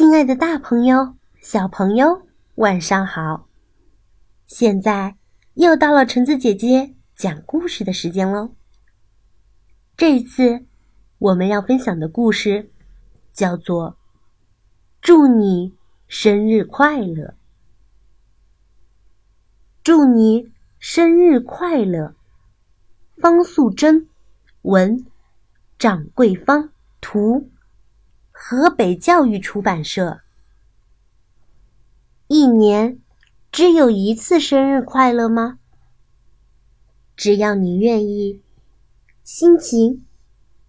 亲爱的，大朋友、小朋友，晚上好！现在又到了橙子姐姐讲故事的时间喽。这一次我们要分享的故事叫做《祝你生日快乐》。祝你生日快乐！方素珍，文，掌柜方，图。河北教育出版社。一年只有一次生日快乐吗？只要你愿意，心情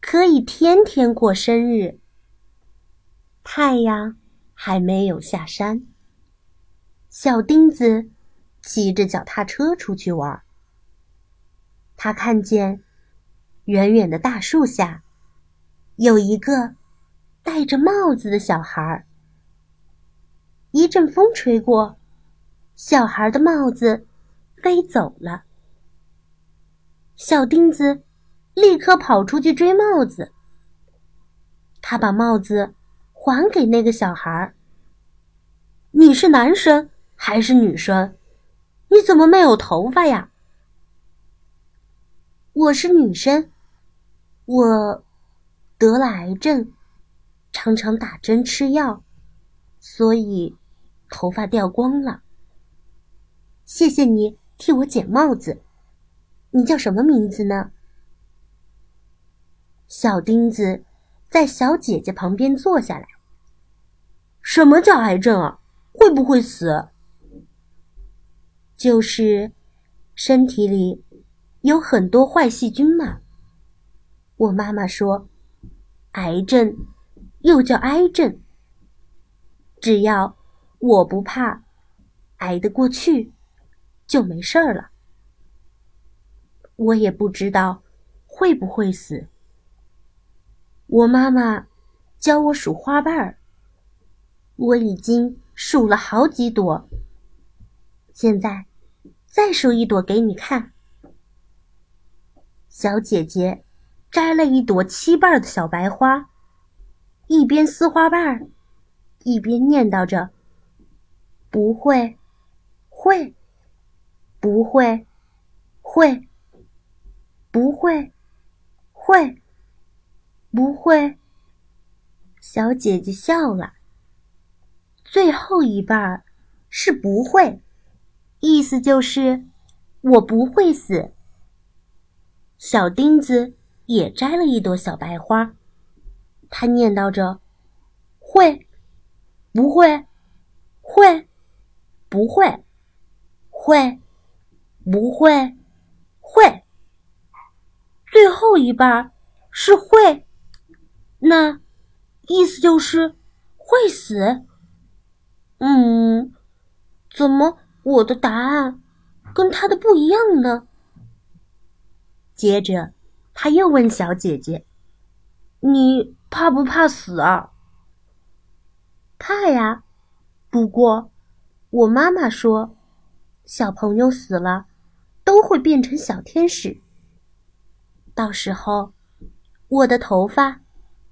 可以天天过生日。太阳还没有下山，小钉子骑着脚踏车出去玩。他看见远远的大树下有一个。戴着帽子的小孩，一阵风吹过，小孩的帽子飞走了。小钉子立刻跑出去追帽子。他把帽子还给那个小孩。你是男生还是女生？你怎么没有头发呀？我是女生，我得了癌症。常常打针吃药，所以头发掉光了。谢谢你替我捡帽子。你叫什么名字呢？小钉子在小姐姐旁边坐下来。什么叫癌症啊？会不会死？就是身体里有很多坏细菌嘛。我妈妈说，癌症。又叫癌症。只要我不怕，挨得过去，就没事儿了。我也不知道会不会死。我妈妈教我数花瓣儿，我已经数了好几朵。现在再数一朵给你看。小姐姐摘了一朵七瓣的小白花。一边撕花瓣儿，一边念叨着：“不会，会，不会，会，不会，会，不会。”小姐姐笑了。最后一半儿是不会，意思就是我不会死。小钉子也摘了一朵小白花。他念叨着：“会，不会，会，不会，会，不会，会。”最后一半是会，那意思就是会死。嗯，怎么我的答案跟他的不一样呢？接着，他又问小姐姐：“你？”怕不怕死啊？怕呀，不过我妈妈说，小朋友死了都会变成小天使，到时候我的头发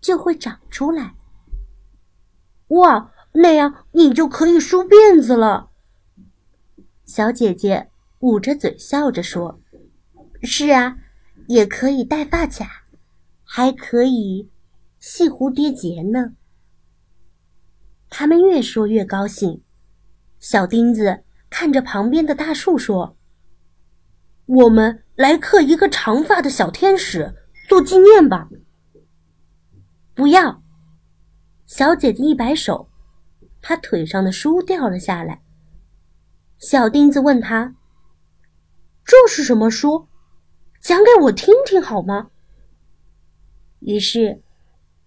就会长出来。哇，那样你就可以梳辫子了。小姐姐捂着嘴笑着说：“是啊，也可以戴发卡，还可以。”系蝴蝶结呢。他们越说越高兴。小钉子看着旁边的大树说：“我们来刻一个长发的小天使做纪念吧。”不要！小姐姐一摆手，她腿上的书掉了下来。小钉子问他：“这是什么书？讲给我听听好吗？”于是。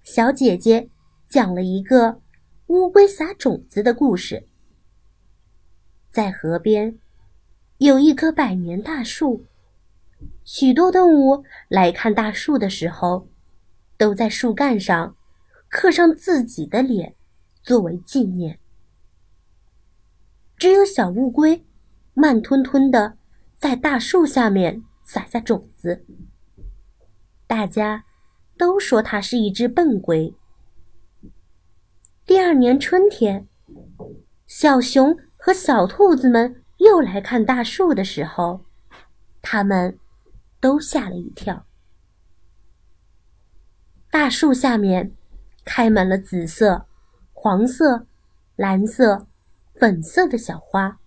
小姐姐讲了一个乌龟撒种子的故事。在河边有一棵百年大树，许多动物来看大树的时候，都在树干上刻上自己的脸作为纪念。只有小乌龟慢吞吞的在大树下面撒下种子。大家。都说它是一只笨龟。第二年春天，小熊和小兔子们又来看大树的时候，他们都吓了一跳。大树下面开满了紫色、黄色、蓝色、粉色的小花，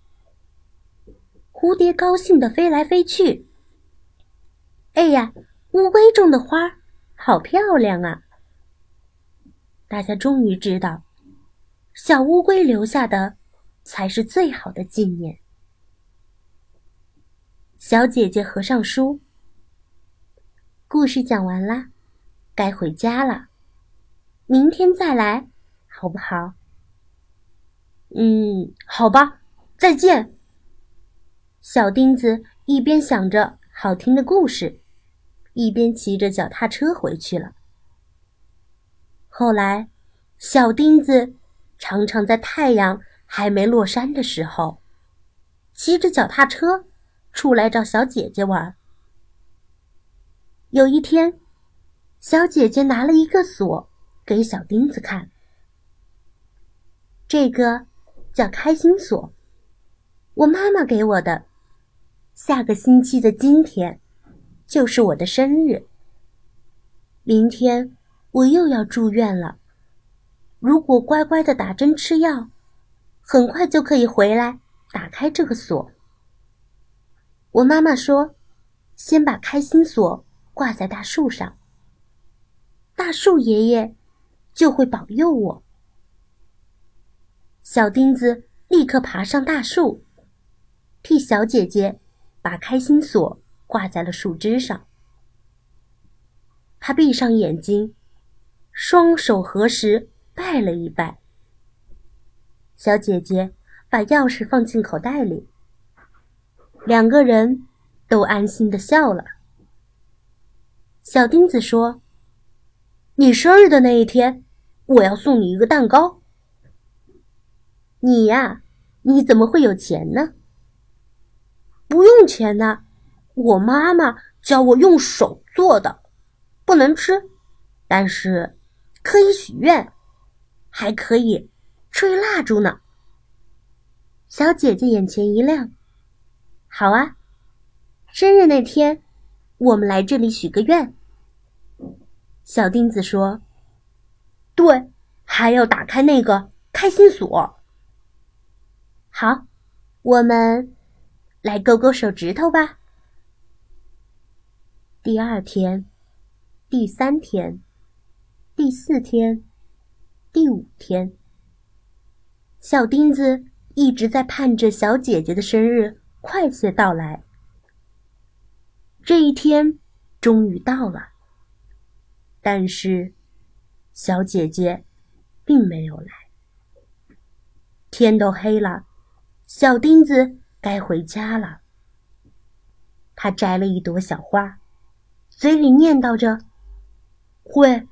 蝴蝶高兴地飞来飞去。哎呀，乌龟种的花好漂亮啊！大家终于知道，小乌龟留下的才是最好的纪念。小姐姐合上书，故事讲完啦，该回家了。明天再来，好不好？嗯，好吧，再见。小钉子一边想着好听的故事。一边骑着脚踏车回去了。后来，小钉子常常在太阳还没落山的时候，骑着脚踏车出来找小姐姐玩。有一天，小姐姐拿了一个锁给小钉子看，这个叫开心锁，我妈妈给我的。下个星期的今天。就是我的生日。明天我又要住院了。如果乖乖的打针吃药，很快就可以回来打开这个锁。我妈妈说：“先把开心锁挂在大树上，大树爷爷就会保佑我。”小钉子立刻爬上大树，替小姐姐把开心锁。挂在了树枝上。他闭上眼睛，双手合十，拜了一拜。小姐姐把钥匙放进口袋里，两个人都安心的笑了。小钉子说：“你生日的那一天，我要送你一个蛋糕。”你呀，你怎么会有钱呢？不用钱呢。我妈妈教我用手做的，不能吃，但是可以许愿，还可以吹蜡烛呢。小姐姐眼前一亮，好啊，生日那天我们来这里许个愿。小钉子说：“对，还要打开那个开心锁。”好，我们来勾勾手指头吧。第二天，第三天，第四天，第五天，小钉子一直在盼着小姐姐的生日快些到来。这一天终于到了，但是小姐姐并没有来。天都黑了，小钉子该回家了。他摘了一朵小花。嘴里念叨着：“会，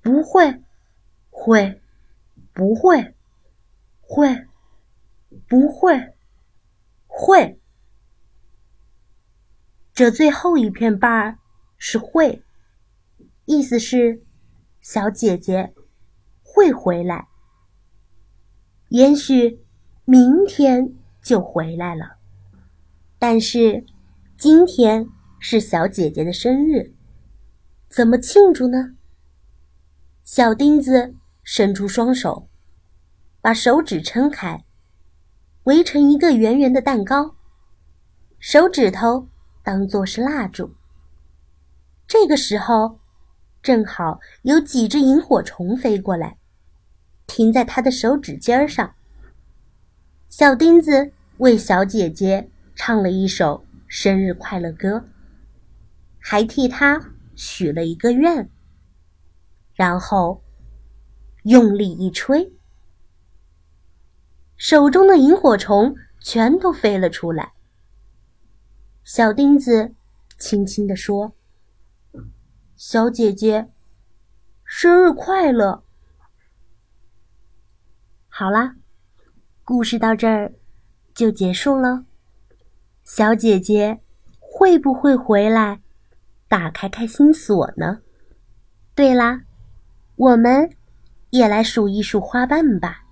不会，会，不会，会，不会，会。”这最后一片瓣儿是“会”，意思是小姐姐会回来，也许明天就回来了，但是今天。是小姐姐的生日，怎么庆祝呢？小钉子伸出双手，把手指撑开，围成一个圆圆的蛋糕，手指头当做是蜡烛。这个时候，正好有几只萤火虫飞过来，停在他的手指尖儿上。小钉子为小姐姐唱了一首生日快乐歌。还替他许了一个愿，然后用力一吹，手中的萤火虫全都飞了出来。小钉子轻轻地说：“小姐姐，生日快乐！”好啦，故事到这儿就结束了。小姐姐会不会回来？打开开心锁呢。对啦，我们也来数一数花瓣吧。